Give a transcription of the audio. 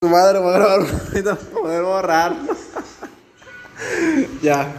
Tu madre, voy a grabar un poder borrar. ya.